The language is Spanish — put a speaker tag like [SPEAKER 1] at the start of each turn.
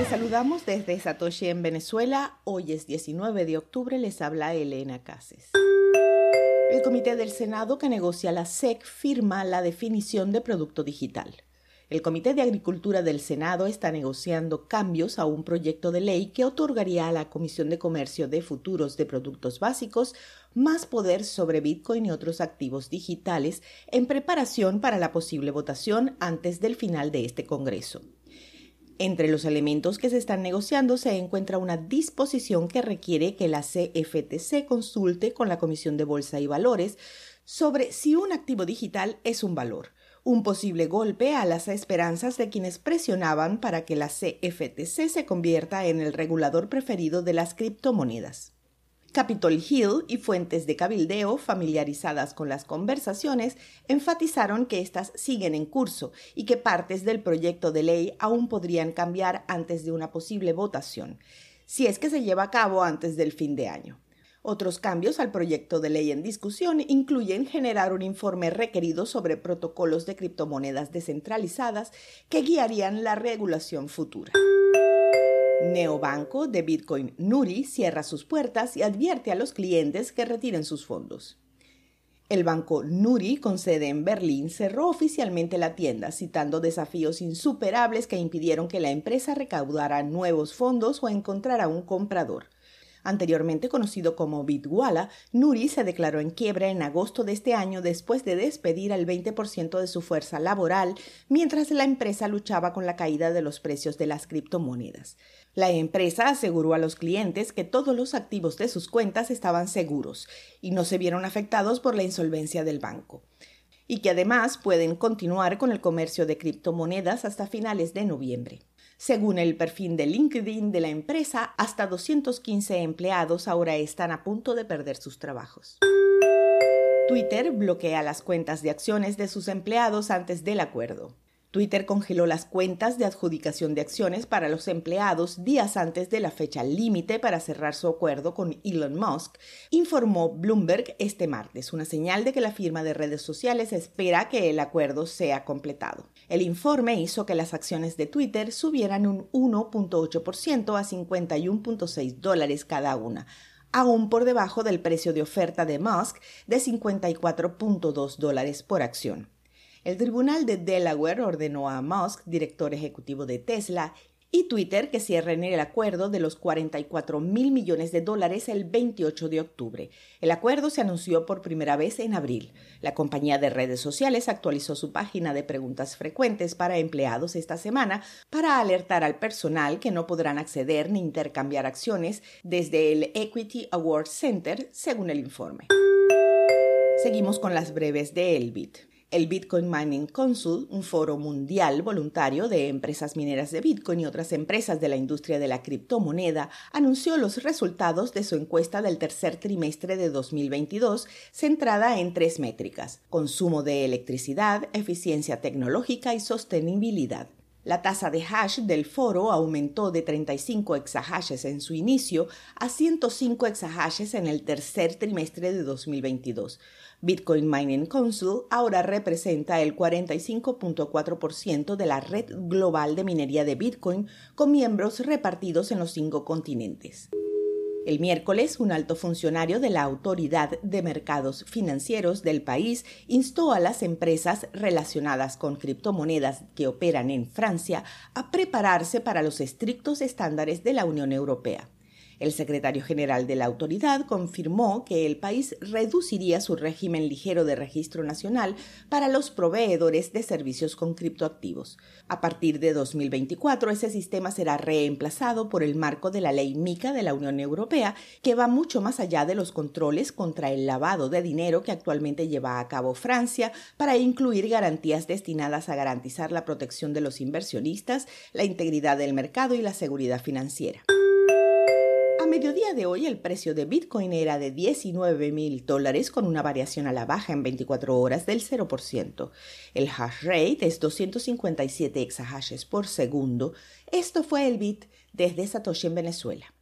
[SPEAKER 1] Te saludamos desde Satoshi en Venezuela. Hoy es 19 de octubre, les habla Elena Cases. El Comité del Senado que negocia la SEC firma la definición de producto digital. El Comité de Agricultura del Senado está negociando cambios a un proyecto de ley que otorgaría a la Comisión de Comercio de Futuros de Productos Básicos más poder sobre Bitcoin y otros activos digitales en preparación para la posible votación antes del final de este Congreso. Entre los elementos que se están negociando se encuentra una disposición que requiere que la CFTC consulte con la Comisión de Bolsa y Valores sobre si un activo digital es un valor un posible golpe a las esperanzas de quienes presionaban para que la CFTC se convierta en el regulador preferido de las criptomonedas. Capitol Hill y fuentes de cabildeo familiarizadas con las conversaciones enfatizaron que éstas siguen en curso y que partes del proyecto de ley aún podrían cambiar antes de una posible votación, si es que se lleva a cabo antes del fin de año. Otros cambios al proyecto de ley en discusión incluyen generar un informe requerido sobre protocolos de criptomonedas descentralizadas que guiarían la regulación futura. Neobanco de Bitcoin Nuri cierra sus puertas y advierte a los clientes que retiren sus fondos. El banco Nuri, con sede en Berlín, cerró oficialmente la tienda, citando desafíos insuperables que impidieron que la empresa recaudara nuevos fondos o encontrara un comprador. Anteriormente conocido como Bitwala, Nuri se declaró en quiebra en agosto de este año después de despedir al 20% de su fuerza laboral mientras la empresa luchaba con la caída de los precios de las criptomonedas. La empresa aseguró a los clientes que todos los activos de sus cuentas estaban seguros y no se vieron afectados por la insolvencia del banco y que además pueden continuar con el comercio de criptomonedas hasta finales de noviembre. Según el perfil de LinkedIn de la empresa, hasta 215 empleados ahora están a punto de perder sus trabajos. Twitter bloquea las cuentas de acciones de sus empleados antes del acuerdo. Twitter congeló las cuentas de adjudicación de acciones para los empleados días antes de la fecha límite para cerrar su acuerdo con Elon Musk, informó Bloomberg este martes, una señal de que la firma de redes sociales espera que el acuerdo sea completado. El informe hizo que las acciones de Twitter subieran un 1.8% a 51.6 dólares cada una, aún por debajo del precio de oferta de Musk de 54.2 dólares por acción. El Tribunal de Delaware ordenó a Musk, director ejecutivo de Tesla, y Twitter que cierren el acuerdo de los 44 mil millones de dólares el 28 de octubre. El acuerdo se anunció por primera vez en abril. La compañía de redes sociales actualizó su página de preguntas frecuentes para empleados esta semana para alertar al personal que no podrán acceder ni intercambiar acciones desde el Equity Award Center, según el informe. Seguimos con las breves de Elbit. El Bitcoin Mining Council, un foro mundial voluntario de empresas mineras de Bitcoin y otras empresas de la industria de la criptomoneda, anunció los resultados de su encuesta del tercer trimestre de 2022, centrada en tres métricas, consumo de electricidad, eficiencia tecnológica y sostenibilidad. La tasa de hash del foro aumentó de 35 exahashes en su inicio a 105 exahashes en el tercer trimestre de 2022 Bitcoin Mining Council ahora representa el 45.4% de la red global de minería de Bitcoin con miembros repartidos en los cinco continentes. El miércoles, un alto funcionario de la Autoridad de Mercados Financieros del país instó a las empresas relacionadas con criptomonedas que operan en Francia a prepararse para los estrictos estándares de la Unión Europea. El secretario general de la autoridad confirmó que el país reduciría su régimen ligero de registro nacional para los proveedores de servicios con criptoactivos. A partir de 2024, ese sistema será reemplazado por el marco de la ley MICA de la Unión Europea, que va mucho más allá de los controles contra el lavado de dinero que actualmente lleva a cabo Francia para incluir garantías destinadas a garantizar la protección de los inversionistas, la integridad del mercado y la seguridad financiera mediodía de hoy el precio de Bitcoin era de 19 mil dólares con una variación a la baja en 24 horas del 0%. El hash rate es 257 exahashes por segundo. Esto fue el Bit desde Satoshi en Venezuela.